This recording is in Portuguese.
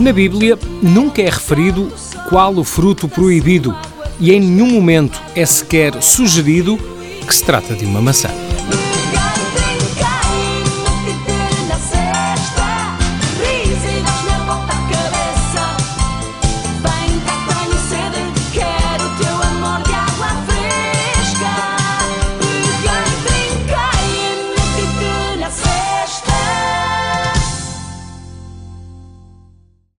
Na Bíblia, nunca é referido qual o fruto proibido e em nenhum momento é sequer sugerido que se trata de uma maçã.